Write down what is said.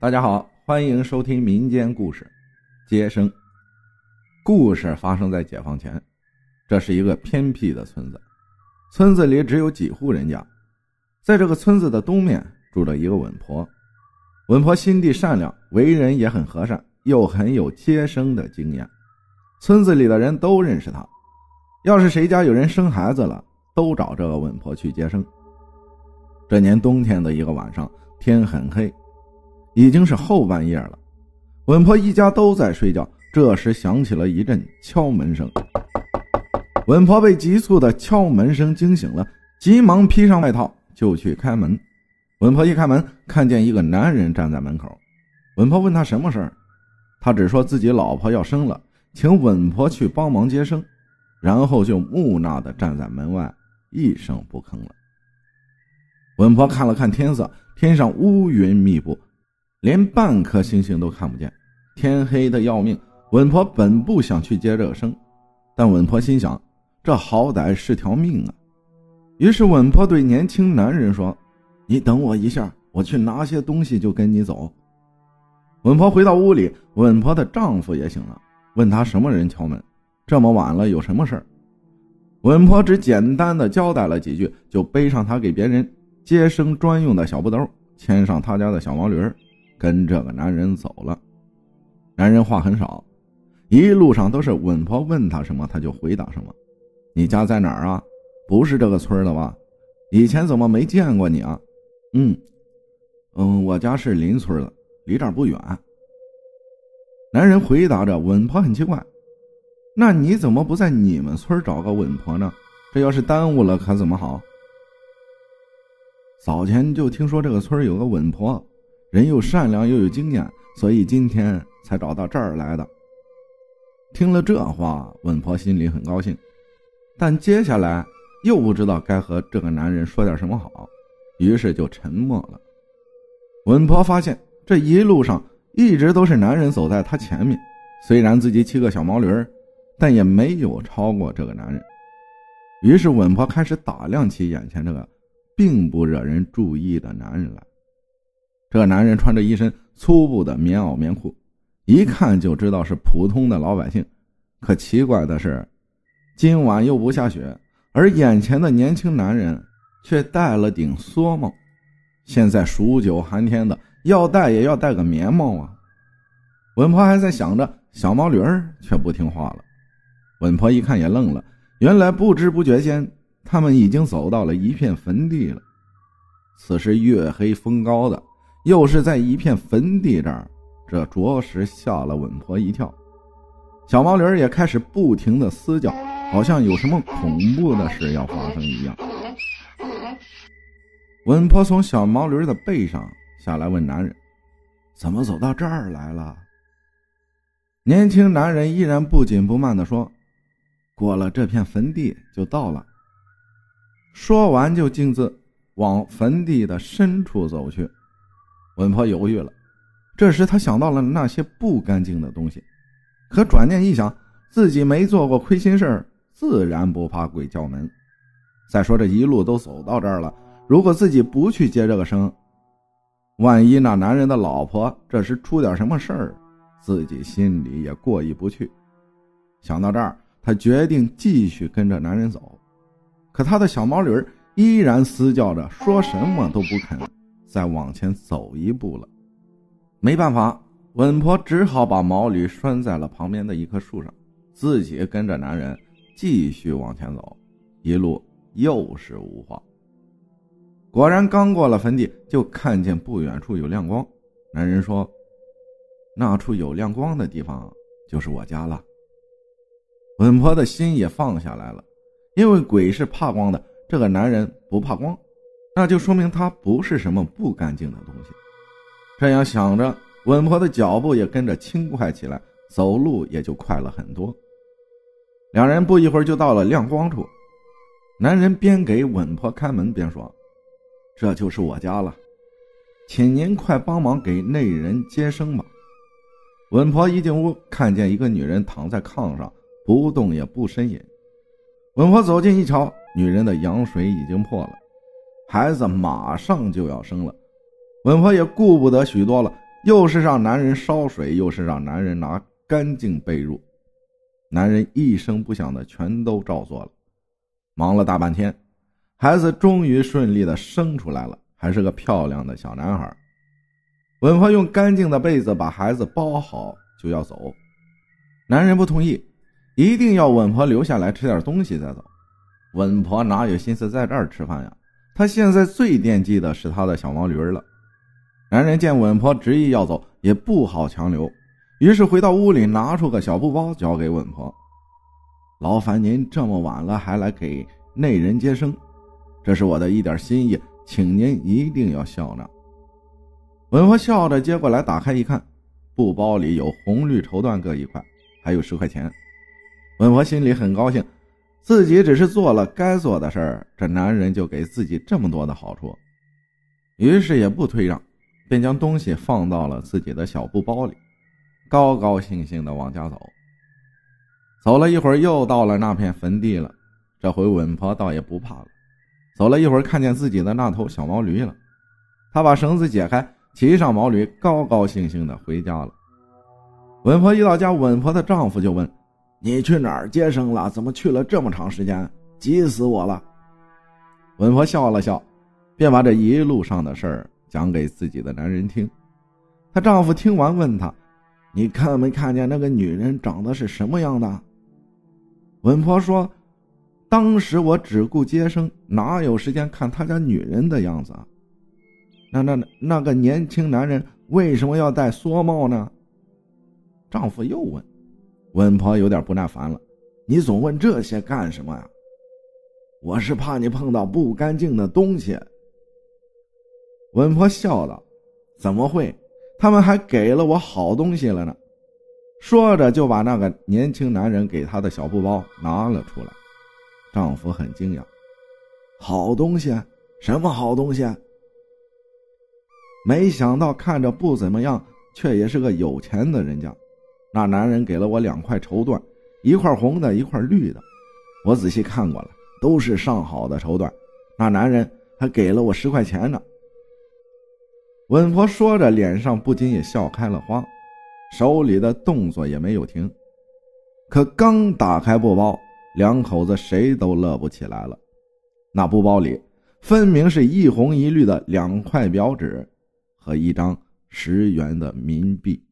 大家好，欢迎收听民间故事《接生》。故事发生在解放前，这是一个偏僻的村子，村子里只有几户人家。在这个村子的东面住着一个稳婆，稳婆心地善良，为人也很和善，又很有接生的经验。村子里的人都认识她，要是谁家有人生孩子了，都找这个稳婆去接生。这年冬天的一个晚上，天很黑。已经是后半夜了，稳婆一家都在睡觉。这时响起了一阵敲门声，稳婆被急促的敲门声惊醒了，急忙披上外套就去开门。稳婆一开门，看见一个男人站在门口。稳婆问他什么事儿，他只说自己老婆要生了，请稳婆去帮忙接生，然后就木讷的站在门外，一声不吭了。稳婆看了看天色，天上乌云密布。连半颗星星都看不见，天黑的要命。稳婆本不想去接这个生，但稳婆心想，这好歹是条命啊。于是稳婆对年轻男人说：“你等我一下，我去拿些东西就跟你走。”稳婆回到屋里，稳婆的丈夫也醒了，问她什么人敲门，这么晚了有什么事儿？稳婆只简单的交代了几句，就背上她给别人接生专用的小布兜，牵上他家的小毛驴儿。跟这个男人走了，男人话很少，一路上都是稳婆问他什么他就回答什么。你家在哪儿啊？不是这个村的吧？以前怎么没见过你啊？嗯，嗯，我家是邻村的，离这儿不远。男人回答着，稳婆很奇怪，那你怎么不在你们村找个稳婆呢？这要是耽误了可怎么好？早前就听说这个村有个稳婆。人又善良又有经验，所以今天才找到这儿来的。听了这话，稳婆心里很高兴，但接下来又不知道该和这个男人说点什么好，于是就沉默了。稳婆发现这一路上一直都是男人走在她前面，虽然自己骑个小毛驴但也没有超过这个男人。于是稳婆开始打量起眼前这个并不惹人注意的男人来。这男人穿着一身粗布的棉袄棉裤，一看就知道是普通的老百姓。可奇怪的是，今晚又不下雪，而眼前的年轻男人却戴了顶蓑帽。现在数九寒天的，要戴也要戴个棉帽啊！稳婆还在想着，小毛驴儿却不听话了。稳婆一看也愣了，原来不知不觉间，他们已经走到了一片坟地了。此时月黑风高的。又是在一片坟地这儿，这着实吓了稳婆一跳。小毛驴也开始不停的嘶叫，好像有什么恐怖的事要发生一样。稳婆从小毛驴的背上下来，问男人：“怎么走到这儿来了？”年轻男人依然不紧不慢的说：“过了这片坟地就到了。”说完就径自往坟地的深处走去。稳婆犹豫了，这时她想到了那些不干净的东西，可转念一想，自己没做过亏心事自然不怕鬼叫门。再说这一路都走到这儿了，如果自己不去接这个生，万一那男人的老婆这时出点什么事儿，自己心里也过意不去。想到这儿，他决定继续跟着男人走，可他的小毛驴依然嘶叫着，说什么都不肯。再往前走一步了，没办法，稳婆只好把毛驴拴在了旁边的一棵树上，自己跟着男人继续往前走。一路又是无话。果然，刚过了坟地，就看见不远处有亮光。男人说：“那处有亮光的地方，就是我家了。”稳婆的心也放下来了，因为鬼是怕光的，这个男人不怕光。那就说明他不是什么不干净的东西。这样想着，稳婆的脚步也跟着轻快起来，走路也就快了很多。两人不一会儿就到了亮光处，男人边给稳婆开门边说：“这就是我家了，请您快帮忙给那人接生吧。”稳婆一进屋，看见一个女人躺在炕上，不动也不呻吟。稳婆走近一瞧，女人的羊水已经破了。孩子马上就要生了，稳婆也顾不得许多了，又是让男人烧水，又是让男人拿干净被褥，男人一声不响的全都照做了。忙了大半天，孩子终于顺利的生出来了，还是个漂亮的小男孩。稳婆用干净的被子把孩子包好，就要走。男人不同意，一定要稳婆留下来吃点东西再走。稳婆哪有心思在这儿吃饭呀？他现在最惦记的是他的小毛驴了。男人见稳婆执意要走，也不好强留，于是回到屋里，拿出个小布包交给稳婆：“劳烦您这么晚了还来给内人接生，这是我的一点心意，请您一定要笑纳。”稳婆笑着接过来，打开一看，布包里有红绿绸缎各一块，还有十块钱。稳婆心里很高兴，自己只是做了该做的事儿，这男人就给自己这么多的好处，于是也不退让。便将东西放到了自己的小布包里，高高兴兴的往家走。走了一会儿，又到了那片坟地了。这回稳婆倒也不怕了。走了一会儿，看见自己的那头小毛驴了，她把绳子解开，骑上毛驴，高高兴兴的回家了。稳婆一到家，稳婆的丈夫就问：“你去哪儿接生了？怎么去了这么长时间？急死我了！”稳婆笑了笑，便把这一路上的事儿。讲给自己的男人听，她丈夫听完问她：“你看没看见那个女人长得是什么样的？”稳婆说：“当时我只顾接生，哪有时间看他家女人的样子？那那那个年轻男人为什么要戴蓑帽呢？”丈夫又问，稳婆有点不耐烦了：“你总问这些干什么呀？”“我是怕你碰到不干净的东西。”稳婆笑道：“怎么会？他们还给了我好东西了呢。”说着就把那个年轻男人给她的小布包拿了出来。丈夫很惊讶：“好东西？什么好东西？”没想到看着不怎么样，却也是个有钱的人家。那男人给了我两块绸缎，一块红的，一块绿的。我仔细看过了，都是上好的绸缎。那男人还给了我十块钱呢。稳婆说着，脸上不禁也笑开了花，手里的动作也没有停。可刚打开布包，两口子谁都乐不起来了。那布包里分明是一红一绿的两块表纸和一张十元的冥币。